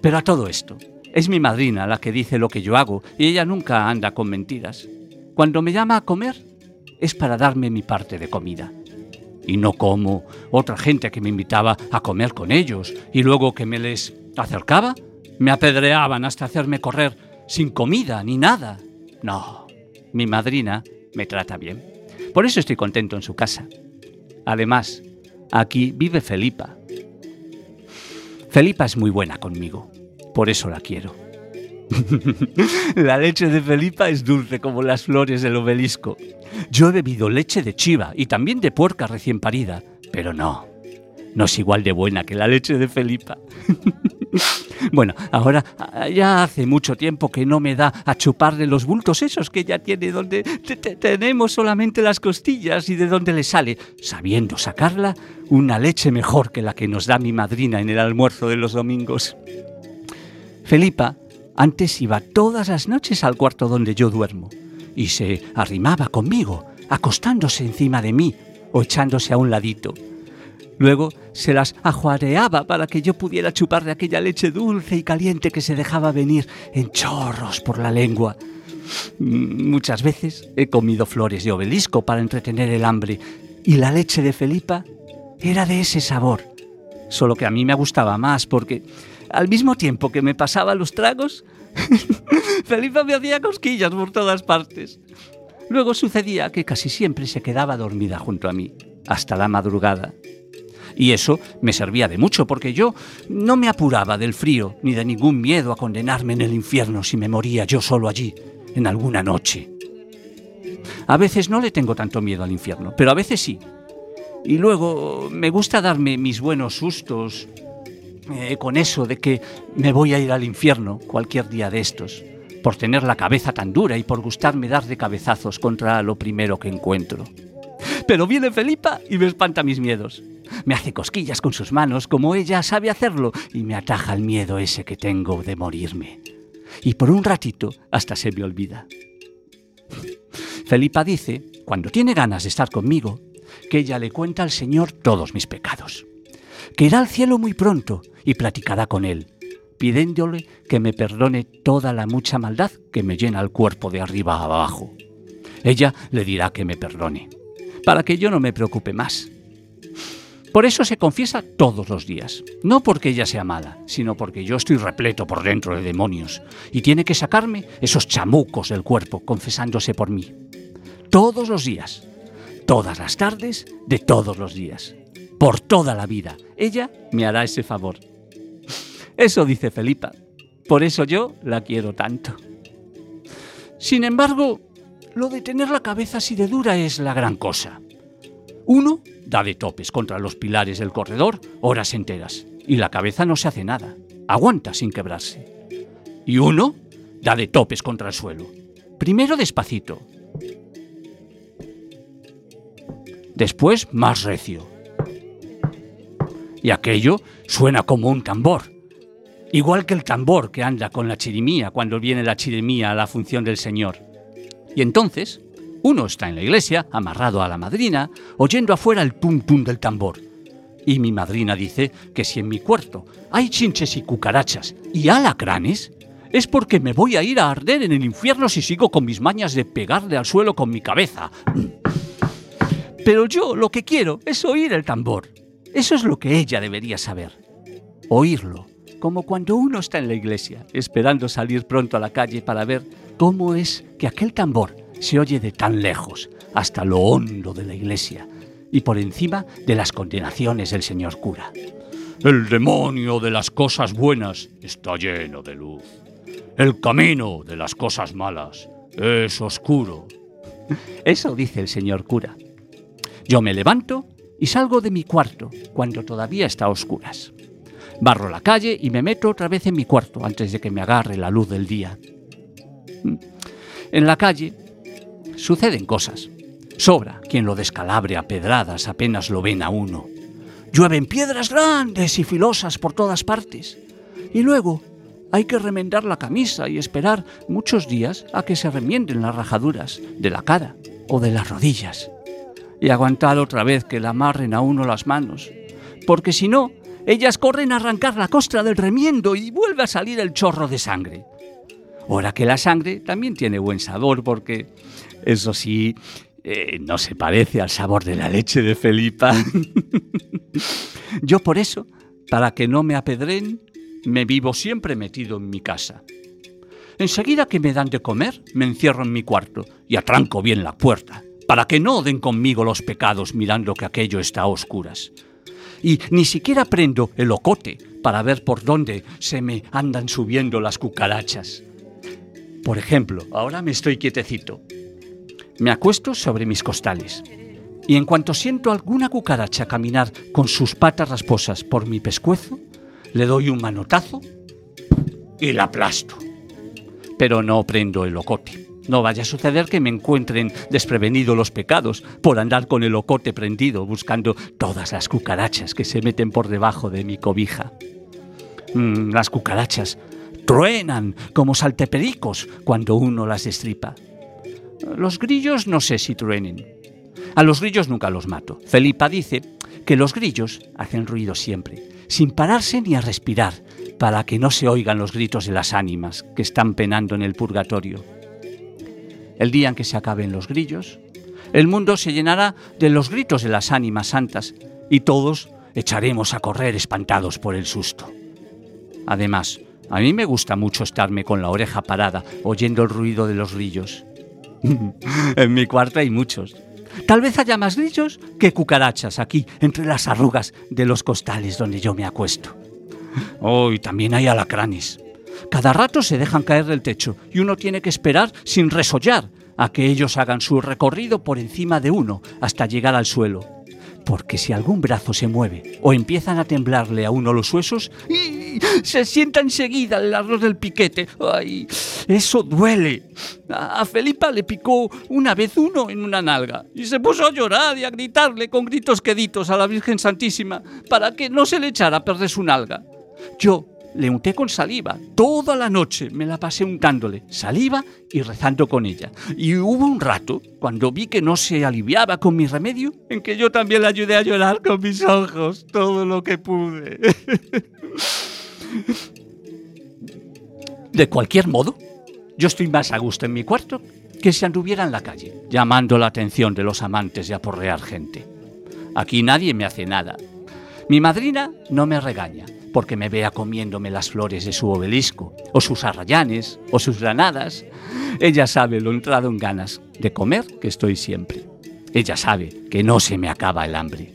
Pero a todo esto, es mi madrina la que dice lo que yo hago y ella nunca anda con mentiras. Cuando me llama a comer, es para darme mi parte de comida. Y no como otra gente que me invitaba a comer con ellos y luego que me les acercaba, me apedreaban hasta hacerme correr sin comida ni nada. No, mi madrina me trata bien. Por eso estoy contento en su casa. Además, aquí vive Felipa. Felipa es muy buena conmigo. Por eso la quiero. la leche de Felipa es dulce como las flores del obelisco. Yo he bebido leche de chiva y también de puerca recién parida, pero no, no es igual de buena que la leche de Felipa. bueno, ahora ya hace mucho tiempo que no me da a chuparle los bultos esos que ya tiene donde tenemos solamente las costillas y de donde le sale, sabiendo sacarla, una leche mejor que la que nos da mi madrina en el almuerzo de los domingos. Felipa antes iba todas las noches al cuarto donde yo duermo y se arrimaba conmigo, acostándose encima de mí o echándose a un ladito. Luego se las ajuareaba para que yo pudiera chupar de aquella leche dulce y caliente que se dejaba venir en chorros por la lengua. Mm, muchas veces he comido flores de obelisco para entretener el hambre y la leche de Felipa era de ese sabor. Solo que a mí me gustaba más porque al mismo tiempo que me pasaba los tragos, Felipa me hacía cosquillas por todas partes. Luego sucedía que casi siempre se quedaba dormida junto a mí, hasta la madrugada. Y eso me servía de mucho porque yo no me apuraba del frío ni de ningún miedo a condenarme en el infierno si me moría yo solo allí, en alguna noche. A veces no le tengo tanto miedo al infierno, pero a veces sí. Y luego me gusta darme mis buenos sustos eh, con eso de que me voy a ir al infierno cualquier día de estos, por tener la cabeza tan dura y por gustarme dar de cabezazos contra lo primero que encuentro. Pero viene Felipa y me espanta mis miedos. Me hace cosquillas con sus manos como ella sabe hacerlo y me ataja el miedo ese que tengo de morirme. Y por un ratito hasta se me olvida. Felipa dice, cuando tiene ganas de estar conmigo, que ella le cuenta al Señor todos mis pecados, que irá al cielo muy pronto y platicará con él, pidiéndole que me perdone toda la mucha maldad que me llena el cuerpo de arriba a abajo. Ella le dirá que me perdone, para que yo no me preocupe más. Por eso se confiesa todos los días, no porque ella sea mala, sino porque yo estoy repleto por dentro de demonios y tiene que sacarme esos chamucos del cuerpo confesándose por mí. Todos los días, todas las tardes de todos los días, por toda la vida. Ella me hará ese favor. Eso dice Felipa. Por eso yo la quiero tanto. Sin embargo, lo de tener la cabeza así de dura es la gran cosa. Uno da de topes contra los pilares del corredor horas enteras y la cabeza no se hace nada, aguanta sin quebrarse. Y uno da de topes contra el suelo. Primero despacito, después más recio. Y aquello suena como un tambor. Igual que el tambor que anda con la chirimía cuando viene la chirimía a la función del Señor. Y entonces, uno está en la iglesia, amarrado a la madrina, oyendo afuera el pum pum del tambor. Y mi madrina dice que si en mi cuarto hay chinches y cucarachas y alacranes, es porque me voy a ir a arder en el infierno si sigo con mis mañas de pegarle al suelo con mi cabeza. Pero yo lo que quiero es oír el tambor. Eso es lo que ella debería saber. Oírlo, como cuando uno está en la iglesia, esperando salir pronto a la calle para ver cómo es que aquel tambor se oye de tan lejos, hasta lo hondo de la iglesia, y por encima de las condenaciones del señor cura. El demonio de las cosas buenas está lleno de luz. El camino de las cosas malas es oscuro. Eso dice el señor cura. Yo me levanto y salgo de mi cuarto cuando todavía está a oscuras. Barro la calle y me meto otra vez en mi cuarto antes de que me agarre la luz del día. En la calle suceden cosas. Sobra quien lo descalabre a pedradas apenas lo ven a uno. Llueven piedras grandes y filosas por todas partes. Y luego hay que remendar la camisa y esperar muchos días a que se remienden las rajaduras de la cara o de las rodillas y aguantar otra vez que le amarren a uno las manos, porque si no, ellas corren a arrancar la costra del remiendo y vuelve a salir el chorro de sangre. Ahora que la sangre también tiene buen sabor, porque eso sí, eh, no se parece al sabor de la leche de Felipa. Yo por eso, para que no me apedren, me vivo siempre metido en mi casa. Enseguida que me dan de comer, me encierro en mi cuarto y atranco bien la puerta para que no den conmigo los pecados mirando que aquello está a oscuras. Y ni siquiera prendo el ocote para ver por dónde se me andan subiendo las cucarachas. Por ejemplo, ahora me estoy quietecito. Me acuesto sobre mis costales y en cuanto siento alguna cucaracha caminar con sus patas rasposas por mi pescuezo, le doy un manotazo y la aplasto. Pero no prendo el ocote. No vaya a suceder que me encuentren desprevenido los pecados por andar con el ocote prendido buscando todas las cucarachas que se meten por debajo de mi cobija. Mm, las cucarachas truenan como saltepericos cuando uno las destripa. Los grillos no sé si truenen. A los grillos nunca los mato. Felipa dice que los grillos hacen ruido siempre, sin pararse ni a respirar, para que no se oigan los gritos de las ánimas que están penando en el purgatorio el día en que se acaben los grillos, el mundo se llenará de los gritos de las ánimas santas y todos echaremos a correr espantados por el susto. Además, a mí me gusta mucho estarme con la oreja parada oyendo el ruido de los grillos. en mi cuarto hay muchos. Tal vez haya más grillos que cucarachas aquí, entre las arrugas de los costales donde yo me acuesto. Oh, y también hay alacranes. Cada rato se dejan caer del techo y uno tiene que esperar sin resollar a que ellos hagan su recorrido por encima de uno hasta llegar al suelo. Porque si algún brazo se mueve o empiezan a temblarle a uno los huesos, ¡y! se sienta enseguida el arroz del piquete. ¡Ay! Eso duele. A Felipa le picó una vez uno en una nalga y se puso a llorar y a gritarle con gritos queditos a la Virgen Santísima para que no se le echara a perder su nalga. Yo le unté con saliva. Toda la noche me la pasé untándole saliva y rezando con ella. Y hubo un rato, cuando vi que no se aliviaba con mi remedio, en que yo también le ayudé a llorar con mis ojos todo lo que pude. De cualquier modo, yo estoy más a gusto en mi cuarto que si anduviera en la calle, llamando la atención de los amantes y aporrear gente. Aquí nadie me hace nada. Mi madrina no me regaña, porque me vea comiéndome las flores de su obelisco, o sus arrayanes, o sus granadas. Ella sabe lo entrado en ganas de comer que estoy siempre. Ella sabe que no se me acaba el hambre,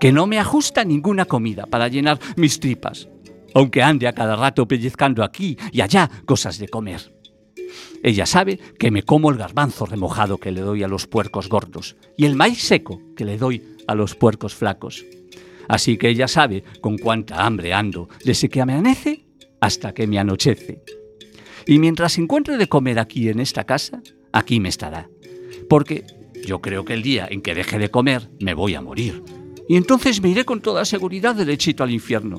que no me ajusta ninguna comida para llenar mis tripas, aunque ande a cada rato pellizcando aquí y allá cosas de comer. Ella sabe que me como el garbanzo remojado que le doy a los puercos gordos y el maíz seco que le doy a los puercos flacos. Así que ella sabe con cuánta hambre ando desde que amanece hasta que me anochece. Y mientras encuentre de comer aquí en esta casa, aquí me estará. Porque yo creo que el día en que deje de comer me voy a morir. Y entonces me iré con toda seguridad derechito al infierno.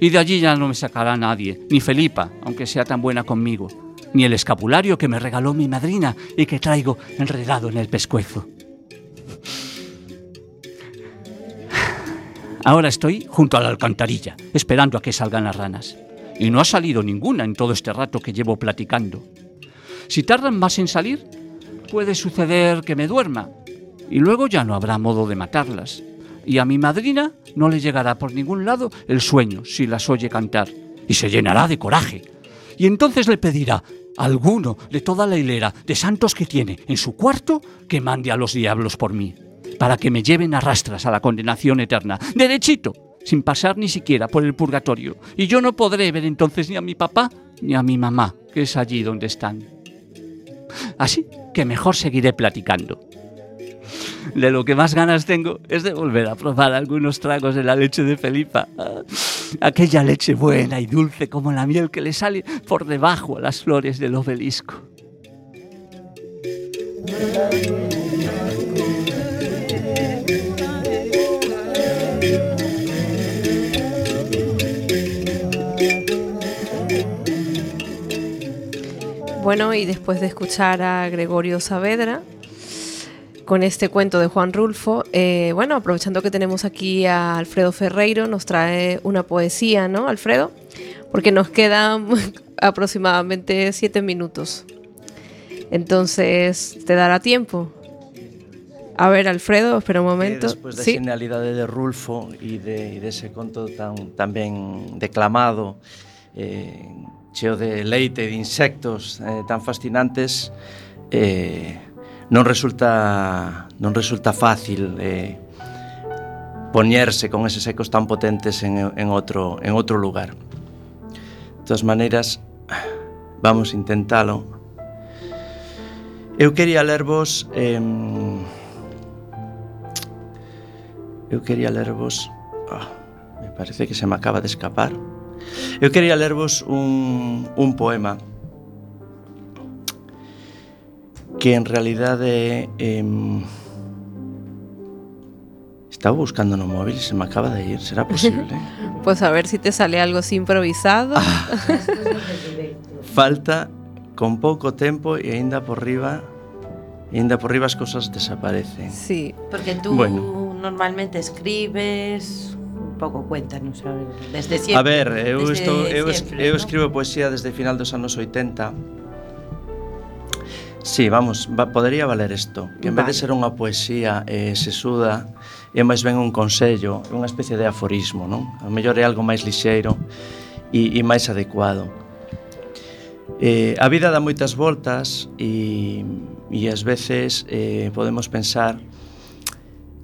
Y de allí ya no me sacará nadie, ni Felipa, aunque sea tan buena conmigo, ni el escapulario que me regaló mi madrina y que traigo enredado en el pescuezo. Ahora estoy junto a la alcantarilla, esperando a que salgan las ranas. Y no ha salido ninguna en todo este rato que llevo platicando. Si tardan más en salir, puede suceder que me duerma. Y luego ya no habrá modo de matarlas. Y a mi madrina no le llegará por ningún lado el sueño si las oye cantar. Y se llenará de coraje. Y entonces le pedirá a alguno de toda la hilera de santos que tiene en su cuarto que mande a los diablos por mí para que me lleven a rastras a la condenación eterna, derechito, sin pasar ni siquiera por el purgatorio. Y yo no podré ver entonces ni a mi papá ni a mi mamá, que es allí donde están. Así que mejor seguiré platicando. De lo que más ganas tengo es de volver a probar algunos tragos de la leche de Felipa. Ah, Aquella leche buena y dulce como la miel que le sale por debajo a las flores del obelisco. Bueno, y después de escuchar a Gregorio Saavedra con este cuento de Juan Rulfo, eh, bueno, aprovechando que tenemos aquí a Alfredo Ferreiro, nos trae una poesía, ¿no, Alfredo? Porque nos quedan aproximadamente siete minutos. Entonces, ¿te dará tiempo? A ver, Alfredo, espera un momento. despois da Sí. genialidade de Rulfo e de, e dese conto tan, tan ben declamado eh, cheo de leite, de insectos eh, tan fascinantes eh, non resulta non resulta fácil eh, poñerse con eses ecos tan potentes en, en outro en outro lugar. De todas maneiras, vamos intentalo. Eu quería lervos eh, Eu quería lervos oh, ah, Me parece que se me acaba de escapar Eu quería lervos un, un poema que en realidade eh, estaba buscando no móvil e se me acaba de ir, será posible? pues a ver si te sale algo así improvisado. Ah. Falta con pouco tempo e aínda por riba e ainda por riba as cousas desaparecen. Sí, porque tú bueno. normalmente escribes un pouco cuéntanos, a ver, desde sempre. A ver, eu, estou, eu, siempre, eu escribo ¿no? poesía desde final dos anos 80 Sí, vamos, va, podería valer isto Que en vale. vez de ser unha poesía eh, sesuda É máis ben un consello Unha especie de aforismo, non? A mellor é algo máis lixeiro E, e máis adecuado eh, A vida dá moitas voltas E, e ás veces eh, podemos pensar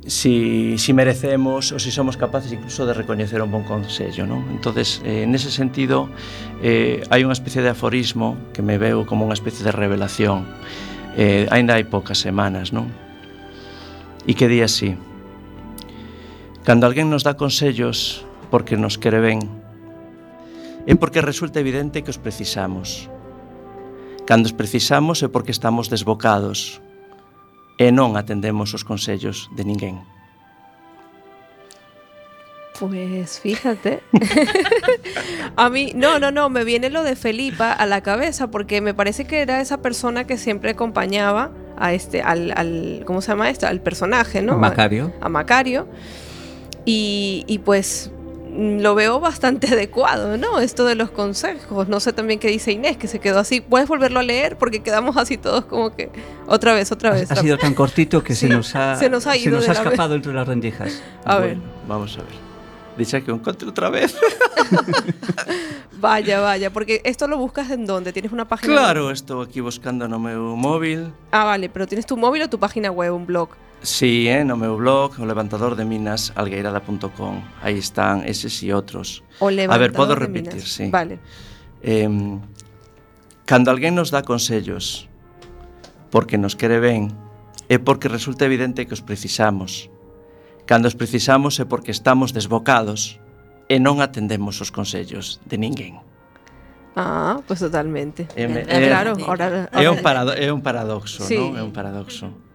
si, si merecemos ou si somos capaces incluso de recoñecer un bon consello non? entonces eh, nese sentido eh, hai unha especie de aforismo que me veo como unha especie de revelación eh, ainda hai poucas semanas non? e que di así cando alguén nos dá consellos porque nos quere ben é porque resulta evidente que os precisamos cando os precisamos é porque estamos desbocados e non atendemos os consellos de ninguén. Pues fíjate. a mí, no, no, no, me viene lo de Felipa a la cabeza porque me parece que era esa persona que siempre acompañaba a este, al, al ¿cómo se llama esto? Al personaje, ¿no? A Macario. A, a Macario. Y, y pues lo veo bastante adecuado, ¿no? Esto de los consejos. No sé también qué dice Inés, que se quedó así. ¿Puedes volverlo a leer? Porque quedamos así todos como que otra vez, otra vez. Ha sido tan cortito que se nos ha, se nos ha ido se nos ha vez. escapado entre las rendijas. A bueno, ver. vamos a ver. Dice que o encontre outra vez. Vaya, vaya, porque esto lo buscas en dónde? ¿Tienes una página web? claro, estou aquí buscando no meu móvil. Ah, vale, pero ¿tienes tu móvil o tu página web, un blog? Sí, eh, no meu blog, o levantador de minas algueirada.com. Aí están eses e outros. O levantador A ver, podo repetir, sí. Vale. Eh, cando alguén nos dá consellos porque nos quere ben, é porque resulta evidente que os precisamos. Cando os precisamos é porque estamos desbocados e non atendemos os consellos de ninguén. Ah, pois pues totalmente. É, é, é, claro, ahora, ahora... é un parado, é un paradoxo, sí. non? É un paradoxo.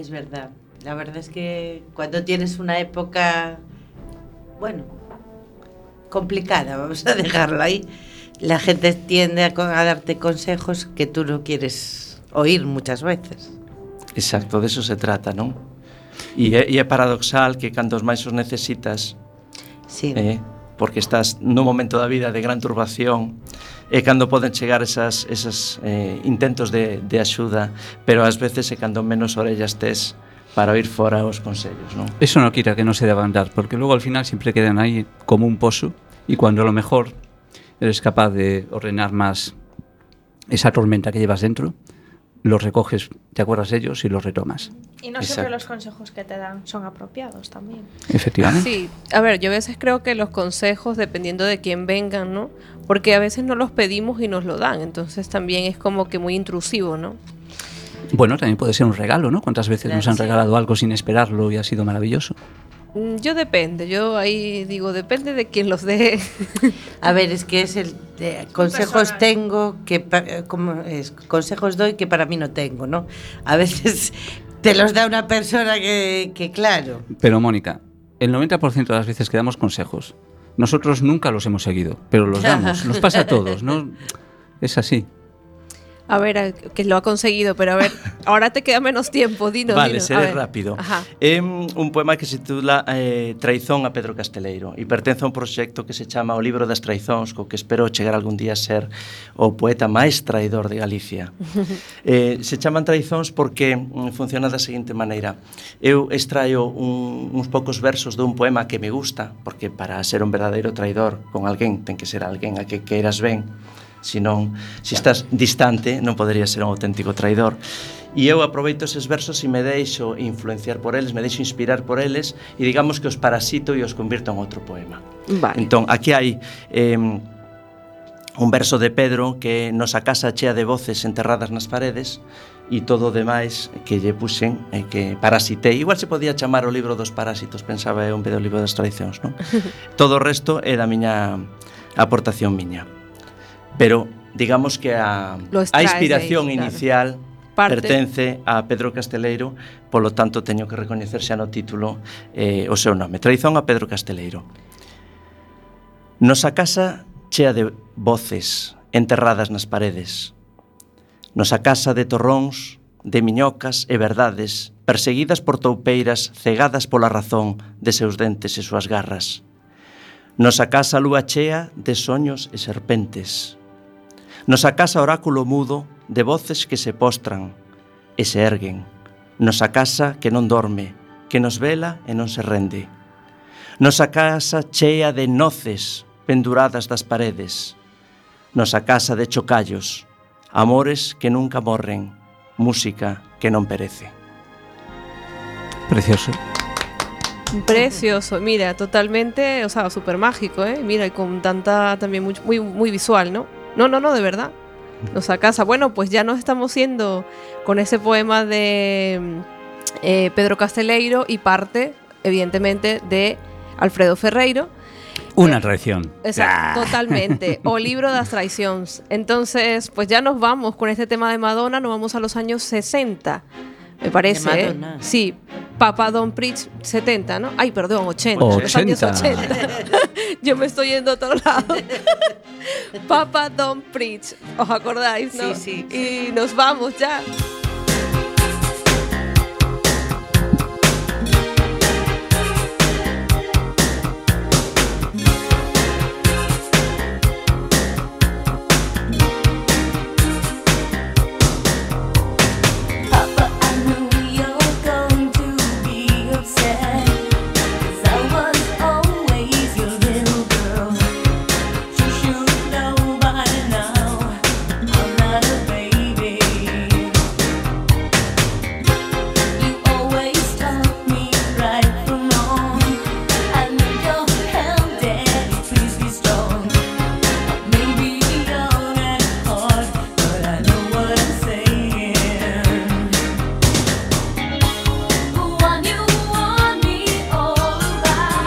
Es verdad. La verdad es que cuando tienes una época, bueno, complicada, vamos a dejarlo ahí, la gente tiende a, a darte consejos que tú no quieres oír muchas veces. Exacto, de eso se trata, non? E é, e é paradoxal que cando os máis os necesitas Sí. eh, porque estás no momento da vida de gran turbación e cando poden chegar esas, esas eh, intentos de, de axuda, pero ás veces é cando menos orellas tes para oír fora os consellos, non? Eso non quita que non se deban dar, porque logo al final sempre quedan aí como un pozo e cuando a lo mejor eres capaz de ordenar máis esa tormenta que llevas dentro, los recoges, te acuerdas de ellos y los retomas. Y no Exacto. siempre los consejos que te dan son apropiados también. Efectivamente. Sí, a ver, yo a veces creo que los consejos, dependiendo de quién vengan, ¿no? Porque a veces no los pedimos y nos lo dan, entonces también es como que muy intrusivo, ¿no? Bueno, también puede ser un regalo, ¿no? ¿Cuántas veces nos han Sí. regalado algo sin esperarlo y ha sido maravilloso? Mm, Yo depende, yo ahí digo, depende de quién los dé. A ver, es que es el de- consejos personal. tengo que pa- eh, como es consejos doy que para mí no tengo, ¿no? A veces te los da una persona que, que claro. Pero Mónica, el 90% de las veces que damos consejos, nosotros nunca los hemos seguido, pero los damos, nos pasa a todos, ¿no? Es así. A ver, que lo ha conseguido, pero a ver, ahora te queda menos tiempo, dinos. Vale, dino. seré rápido. É un poema que se titula eh, Traizón a Pedro Casteleiro e pertence a un proxecto que se chama O Libro das Traizóns, co que espero chegar algún día a ser o poeta máis traidor de Galicia. eh, se chaman traizóns porque mm, funciona da seguinte maneira. Eu extraio un, uns poucos versos dun poema que me gusta, porque para ser un verdadeiro traidor con alguén ten que ser alguén a que queiras ben, senón se estás distante non podería ser un auténtico traidor e eu aproveito eses versos e me deixo influenciar por eles, me deixo inspirar por eles e digamos que os parasito e os convirto en outro poema vale. entón, aquí hai eh, un verso de Pedro que nosa casa chea de voces enterradas nas paredes e todo o demais que lle puxen e que parasitei. Igual se podía chamar o libro dos parásitos, pensaba eu en vez do libro das tradicións, non? todo o resto é da miña aportación miña pero digamos que a, a inspiración ahí, claro. inicial Parte. pertence a Pedro Casteleiro, polo tanto teño que recoñecerse no título eh, o seu nome. Traizón a Pedro Casteleiro. Nosa casa chea de voces enterradas nas paredes. Nosa casa de torróns, de miñocas e verdades, perseguidas por toupeiras cegadas pola razón de seus dentes e súas garras. Nosa casa lúa chea de soños e serpentes. Nosa casa oráculo mudo de voces que se postran e se erguen. Nosa casa que non dorme, que nos vela e non se rende. Nosa casa chea de noces penduradas das paredes. Nosa casa de chocallos, amores que nunca morren, música que non perece. Precioso. Precioso, mira, totalmente, o sea, súper mágico, ¿eh? Mira, y con tanta, también muy, muy, muy visual, ¿no? No, no, no, de verdad. Nos casa. Bueno, pues ya nos estamos yendo con ese poema de eh, Pedro Casteleiro y parte, evidentemente, de Alfredo Ferreiro. Una traición. Exacto, Ah. totalmente. O libro das traicións. Entonces, pues ya nos vamos con este tema de Madonna, nos vamos a los años 60. Me parece, De ¿eh? Madonna. Sí, Papa Don Pritch 70, ¿no? Ay, perdón, 80. Los años 80. 80. Yo me estoy yendo a otro lado. Papa Don Pritch. ¿Os acordáis, no? Sí, sí. Y nos vamos ya.